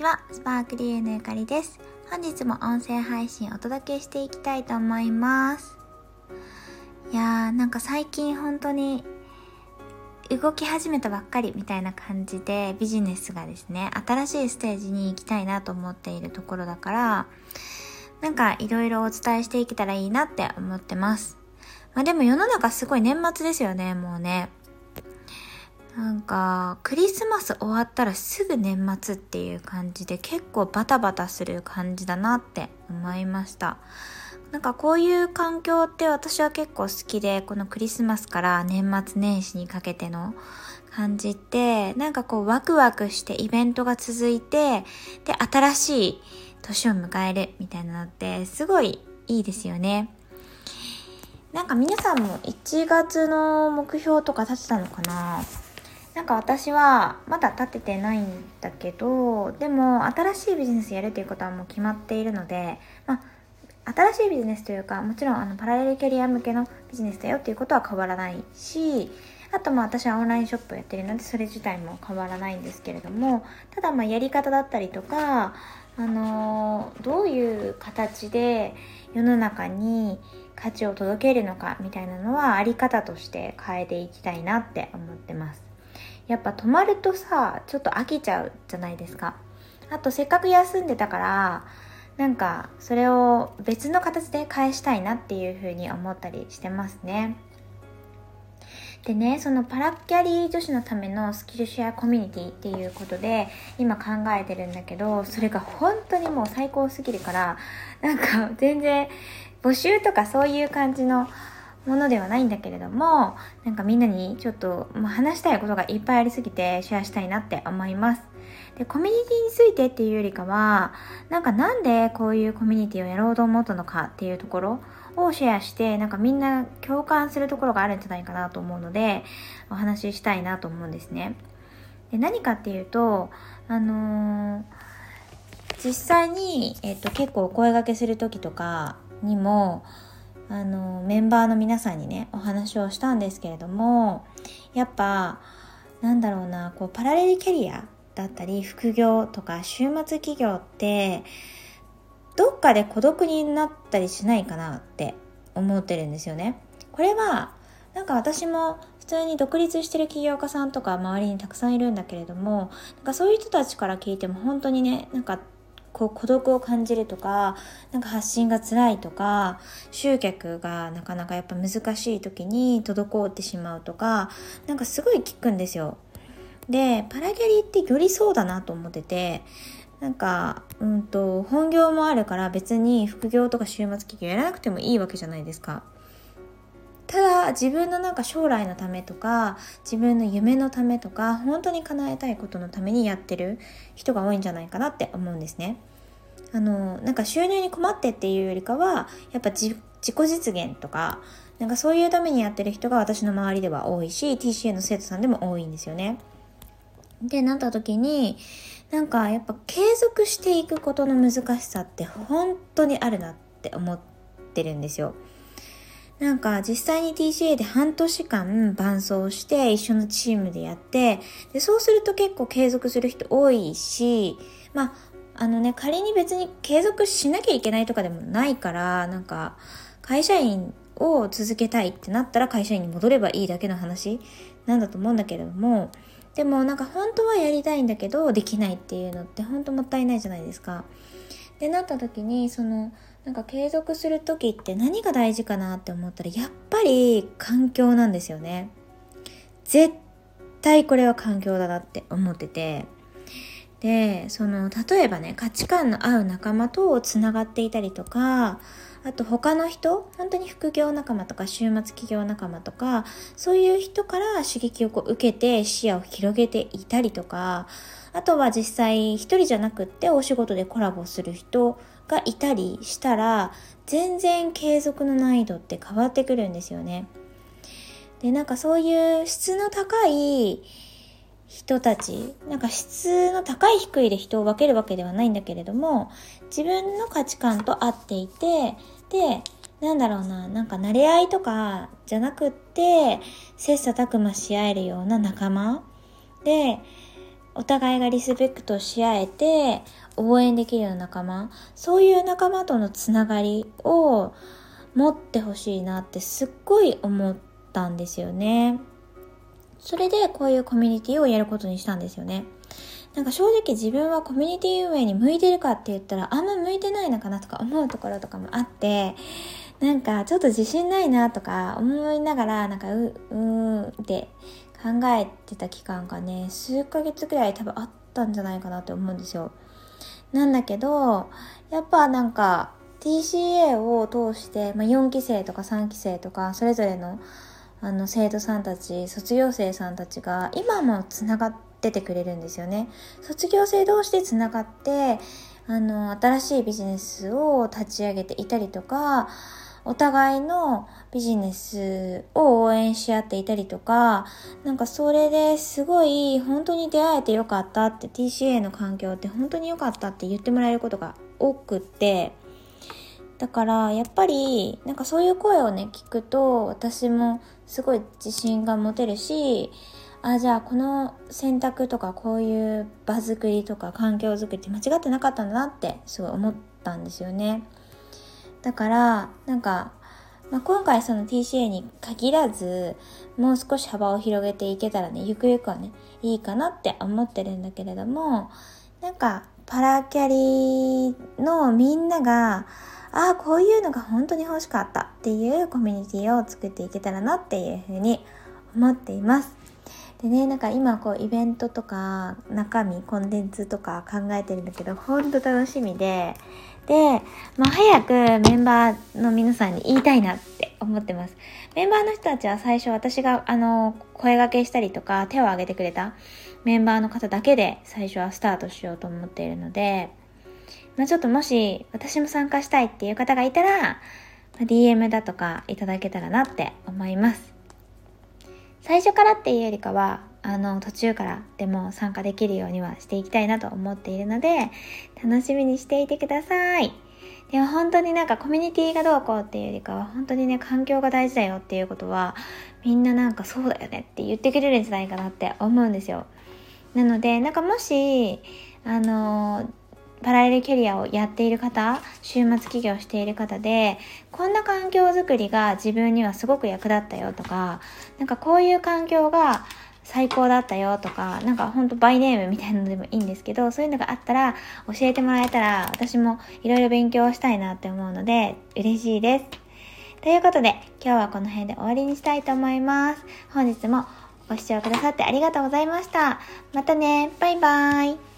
ちは、スパークリーのゆかりです。本日も音声配信お届けしていきたいと思います。いやー、なんか最近本当に動き始めたばっかりみたいな感じでビジネスがですね、新しいステージに行きたいなと思っているところだから、なんかいろいろお伝えしていけたらいいなって思ってます。まあでも世の中すごい年末ですよね、もうね。なんか、クリスマス終わったらすぐ年末っていう感じで結構バタバタする感じだなって思いました。なんかこういう環境って私は結構好きで、このクリスマスから年末年始にかけての感じって、なんかこうワクワクしてイベントが続いて、で、新しい年を迎えるみたいなのってすごいいいですよね。なんか皆さんも1月の目標とか立てたのかな？なんか私はまだ立ててないんだけど、でも新しいビジネスやるということはもう決まっているので、まあ、新しいビジネスというか、もちろんあのパラレルキャリア向けのビジネスだよっていうことは変わらないし、あとまあ私はオンラインショップをやってるのでそれ自体も変わらないんですけれども、ただまやり方だったりとか、あのー、どういう形で世の中に価値を届けるのかみたいなのはあり方として変えていきたいなって思ってます。やっぱ泊まるとさちょっと飽きちゃうじゃないですか。あとせっかく休んでたからなんかそれを別の形で返したいなっていうふうに思ったりしてますね。でねそのパラキャリー女子のためのスキルシェアコミュニティっていうことで今考えてるんだけどそれが本当にもう最高すぎるからなんか全然募集とかそういう感じのものではないんだけれども、なんかみんなにちょっと、ま、話したいことがいっぱいありすぎてシェアしたいなって思います。で、コミュニティについてっていうよりかは、なんかなんでこういうコミュニティをやろうと思ったのかっていうところをシェアして、なんかみんな共感するところがあるんじゃないかなと思うので、お話ししたいなと思うんですね。で、何かっていうと、あのー、実際に、えっと、結構お声掛けする時とかにも、あのメンバーの皆さんにねお話をしたんですけれどもやっぱなんだろうなこうパラレルキャリアだったり副業とか週末企業ってどっかで孤独になったりしないかなって思ってるんですよね。これはなんか私も普通に独立してる起業家さんとか周りにたくさんいるんだけれどもなんかそういう人たちから聞いても本当にねなんかこう孤独を感じるとか、なんか発信が辛いとか、集客がなかなかやっぱ難しい時に滞ってしまうとか、なんかすごい聞くんですよ。で、パラギャリーってよりそうだなと思ってて、なんか、うんと、本業もあるから別に副業とか週末企業やらなくてもいいわけじゃないですか。ただ自分のなんか将来のためとか自分の夢のためとか本当に叶えたいことのためにやってる人が多いんじゃないかなって思うんですね。あのなんか収入に困ってっていうよりかはやっぱ自己実現とかなんかそういうためにやってる人が私の周りでは多いし TCA の生徒さんでも多いんですよね。でなった時になんかやっぱ継続していくことの難しさって本当にあるなって思ってるんですよ。なんか実際に TCA で半年間伴走して一緒のチームでやって、でそうすると結構継続する人多いし、まあ、あのね、仮に別に継続しなきゃいけないとかでもないから、なんか会社員を続けたいってなったら会社員に戻ればいいだけの話なんだと思うんだけれども、でもなんか本当はやりたいんだけどできないっていうのって本当もったいないじゃないですか。ってなった時にそのなんか継続する時って何が大事かなって思ったらやっぱり環境なんですよね。絶対これは環境だなって思ってて。で、その、例えばね、価値観の合う仲間とつながっていたりとか、あと他の人、本当に副業仲間とか週末企業仲間とか、そういう人から刺激をこう受けて視野を広げていたりとか、あとは実際一人じゃなくってお仕事でコラボする人がいたりしたら全然継続の難易度って変わってくるんですよね。でなんかそういう質の高い人たちなんか質の高い低いで人を分けるわけではないんだけれども自分の価値観と合っていてでなんだろうななんか慣れ合いとかじゃなくって切磋琢磨し合えるような仲間でお互いがリスペクトし合えて応援できるような仲間そういう仲間とのつながりを持ってほしいなってすっごい思ったんですよね。それでこういうコミュニティをやることにしたんですよね。なんか正直自分はコミュニティ運営に向いてるかって言ったらあんま向いてないのかなとか思うところとかもあって、なんかちょっと自信ないなとか思いながらなんかう、うーんって考えてた期間がね、数ヶ月くらい多分あったんじゃないかなって思うんですよ。なんだけど、やっぱなんか TCA を通して、まあ、4期生とか3期生とかそれぞれのあの生徒さんたち卒業生さんたちが今もつながっててくれるんですよね。卒業生同士でつながってあの新しいビジネスを立ち上げていたりとかお互いのビジネスを応援し合っていたりとか、なんかそれですごい本当に出会えてよかったって TCA の環境って本当に良かったって言ってもらえることが多くって、だからやっぱりなんかそういう声をね聞くと私もすごい自信が持てるしあじゃあこの選択とかこういう場作りとか環境づくりって間違ってなかったんだなってすごい思ったんですよね。だからなんか、まあ、今回その TCA に限らずもう少し幅を広げていけたらねゆくゆくはねいいかなって思ってるんだけれどもなんかパラキャリーのみんながああ、こういうのが本当に欲しかったっていうコミュニティを作っていけたらなっていうふうに思っています。でね、なんか今こうイベントとか中身、コンテンツとか考えてるんだけど、ほんと楽しみで、で、まあ、早くメンバーの皆さんに言いたいなって思ってます。メンバーの人たちは最初私があの、声掛けしたりとか手を挙げてくれたメンバーの方だけで最初はスタートしようと思っているので、まあ、ちょっともし私も参加したいっていう方がいたら、まあ、DM だとかいただけたらなって思います。最初からっていうよりかは、あの、途中からでも参加できるようにはしていきたいなと思っているので、楽しみにしていてください。でも本当になんかコミュニティがどうこうっていうよりかは、本当にね、環境が大事だよっていうことは、みんななんかそうだよねって言ってくれるんじゃないかなって思うんですよ。なので、なんかもし、あのパラレルキャリアをやっている方、週末起業している方で、こんな環境づくりが自分にはすごく役立ったよとか、なんかこういう環境が最高だったよとか、なんかほんとバイネームみたいなのでもいいんですけど、そういうのがあったら教えてもらえたら私もいろいろ勉強したいなって思うので嬉しいです。ということで今日はこの辺で終わりにしたいと思います。本日もご視聴くださってありがとうございました。またね、バイバーイ。